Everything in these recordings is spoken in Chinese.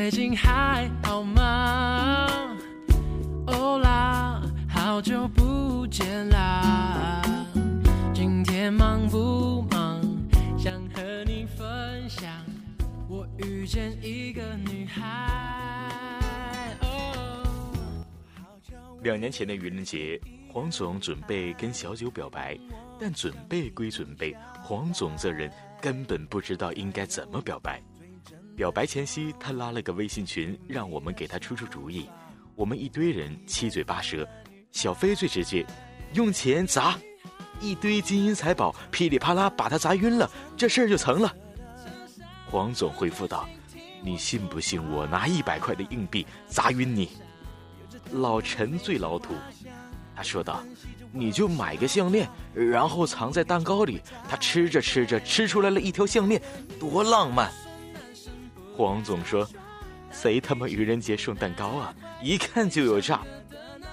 最近还好吗？欧啦，好久不见啦！今天忙不忙？想和你分享，我遇见一个女孩。两年前的愚人节，黄总准备跟小九表白，但准备归准备，黄总这人根本不知道应该怎么表白。表白前夕，他拉了个微信群，让我们给他出出主意。我们一堆人七嘴八舌，小飞最直接，用钱砸，一堆金银财宝噼里啪啦把他砸晕了，这事儿就成了。黄总回复道：“你信不信我拿一百块的硬币砸晕你？”老陈最老土，他说道：“你就买个项链，然后藏在蛋糕里，他吃着吃着吃出来了一条项链，多浪漫。”黄总说：“谁他妈愚人节送蛋糕啊？一看就有诈。”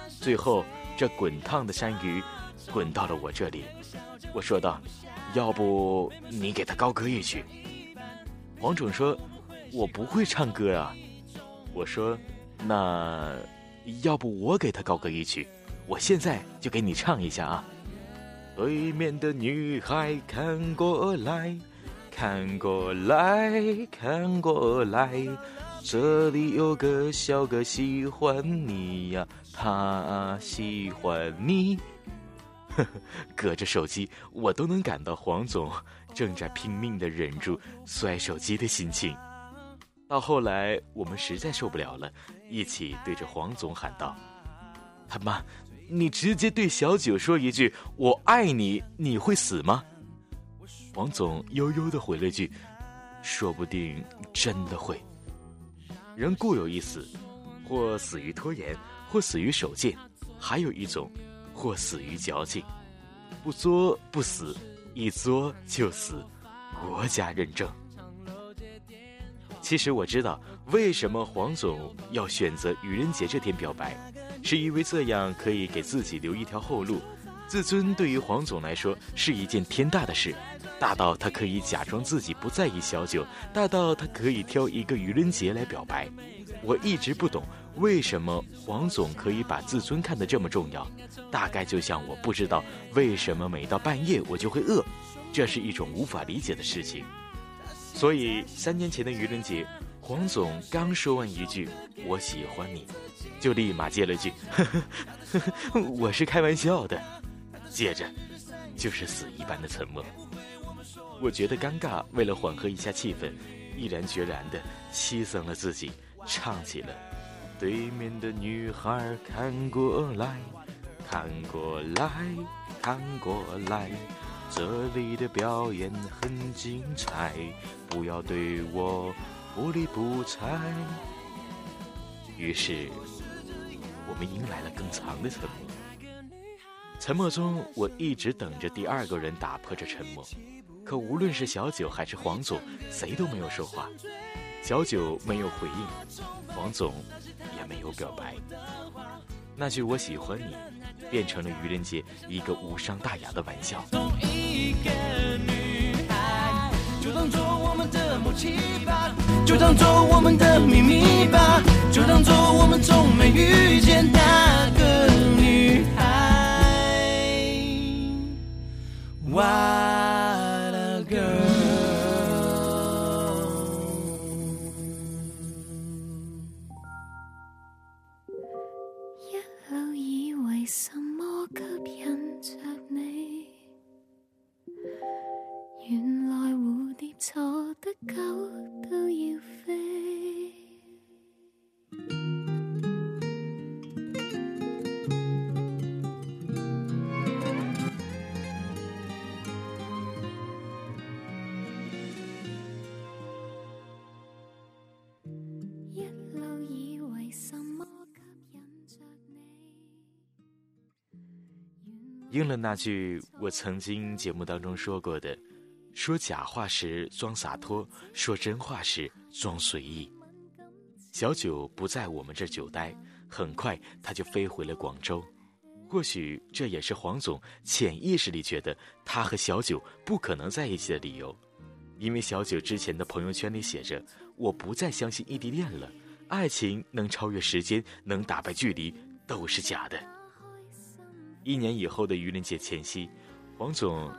最后，这滚烫的山芋滚到了我这里。我说道：“要不你给他高歌一曲？”黄总说：“我不会唱歌啊。”我说：“那要不我给他高歌一曲？我现在就给你唱一下啊。”对面的女孩看过来。看过来看过来，这里有个小哥喜欢你呀，他喜欢你。呵呵，隔着手机，我都能感到黄总正在拼命的忍住摔手机的心情。到后来，我们实在受不了了，一起对着黄总喊道：“他妈，你直接对小九说一句‘我爱你’，你会死吗？”王总悠悠的回了句：“说不定真的会。人固有一死，或死于拖延，或死于手贱，还有一种，或死于矫情。不作不死，一作就死，国家认证。其实我知道，为什么黄总要选择愚人节这天表白，是因为这样可以给自己留一条后路。自尊对于黄总来说是一件天大的事。”大到他可以假装自己不在意小九，大到他可以挑一个愚人节来表白。我一直不懂为什么黄总可以把自尊看得这么重要，大概就像我不知道为什么每到半夜我就会饿，这是一种无法理解的事情。所以三年前的愚人节，黄总刚说完一句“我喜欢你”，就立马接了句“呵呵呵呵我是开玩笑的”，接着就是死一般的沉默。我觉得尴尬，为了缓和一下气氛，毅然决然地牺牲了自己，唱起了。对面的女孩看过来，看过来，看过来，这里的表演很精彩，不要对我不理不睬。于是，我们迎来了更长的沉默。沉默中，我一直等着第二个人打破这沉默。可无论是小九还是黄总，谁都没有说话。小九没有回应，黄总也没有表白。那句“我喜欢你”变成了愚人节一个无伤大雅的玩笑。就当做我们的默契吧，就当做我们的秘密吧，就当做我们从没遇见那个女孩。哇。应了那句我曾经节目当中说过的：“说假话时装洒脱，说真话时装随意。”小九不在我们这久待，很快他就飞回了广州。或许这也是黄总潜意识里觉得他和小九不可能在一起的理由，因为小九之前的朋友圈里写着：“我不再相信异地恋了，爱情能超越时间，能打败距离，都是假的。一年以后的愚人节前夕，黄总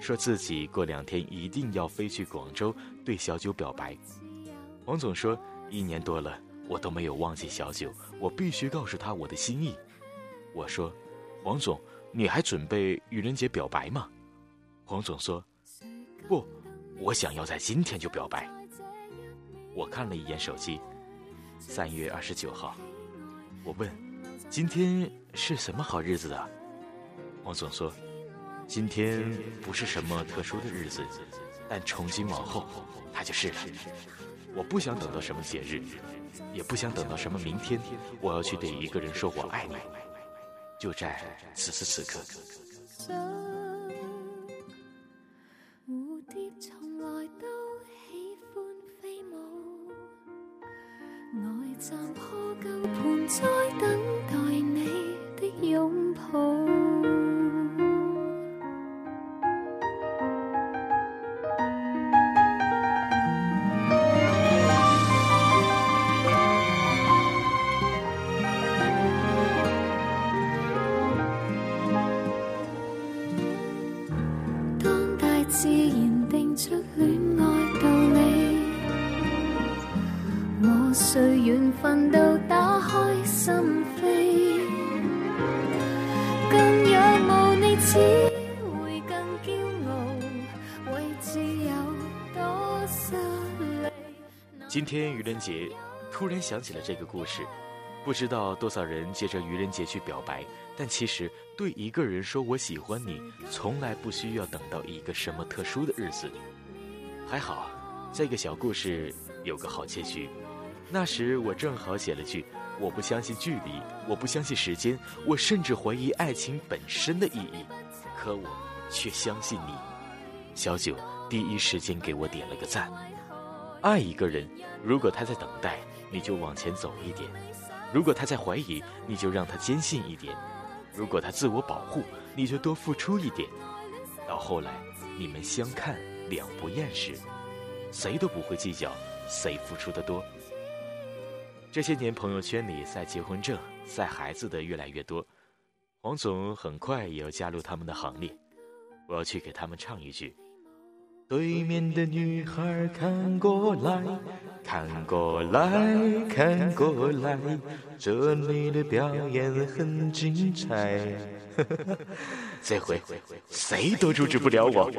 说自己过两天一定要飞去广州对小九表白。黄总说，一年多了，我都没有忘记小九，我必须告诉他我的心意。我说，黄总，你还准备愚人节表白吗？黄总说，不，我想要在今天就表白。我看了一眼手机，三月二十九号。我问：“今天是什么好日子啊？”我总说：“今天不是什么特殊的日子，但从今往后，它就是了。我不想等到什么节日，也不想等到什么明天，我要去对一个人说我爱你，就在此时此刻。”今天愚人节，突然想起了这个故事，不知道多少人借着愚人节去表白，但其实对一个人说我喜欢你，从来不需要等到一个什么特殊的日子。还好，这个小故事有个好结局。那时我正好写了句：我不相信距离，我不相信时间，我甚至怀疑爱情本身的意义，可我却相信你。小九第一时间给我点了个赞。爱一个人，如果他在等待，你就往前走一点；如果他在怀疑，你就让他坚信一点；如果他自我保护，你就多付出一点。到后来，你们相看两不厌时，谁都不会计较谁付出的多。这些年，朋友圈里晒结婚证、晒孩子的越来越多，黄总很快也要加入他们的行列。我要去给他们唱一句。对面的女孩看过来，看过来，看过来，这里的表演很精彩。这回谁都阻止不了我。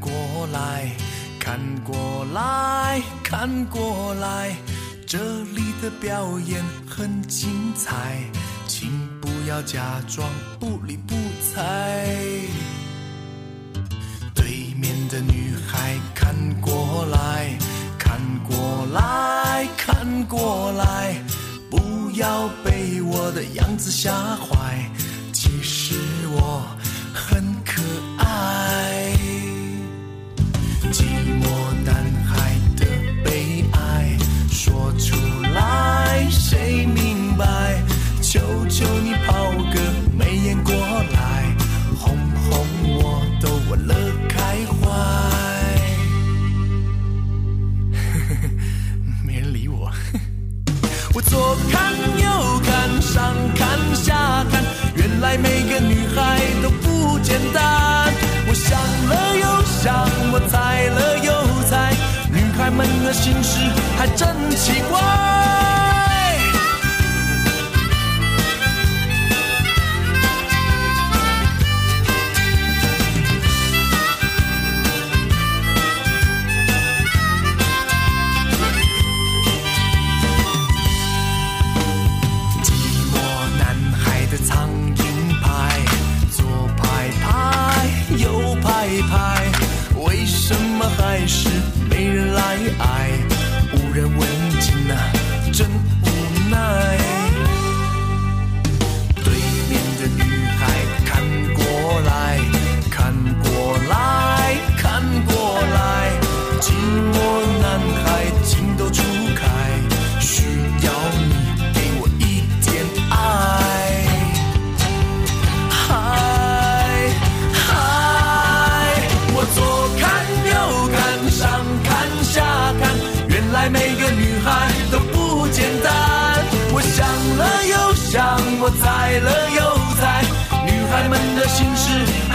过来。看过来看过来，这里的表演很精彩，请不要假装不理不睬。对面的女孩看过来看过来看过来，不要被我的样子吓坏，心事还真奇怪。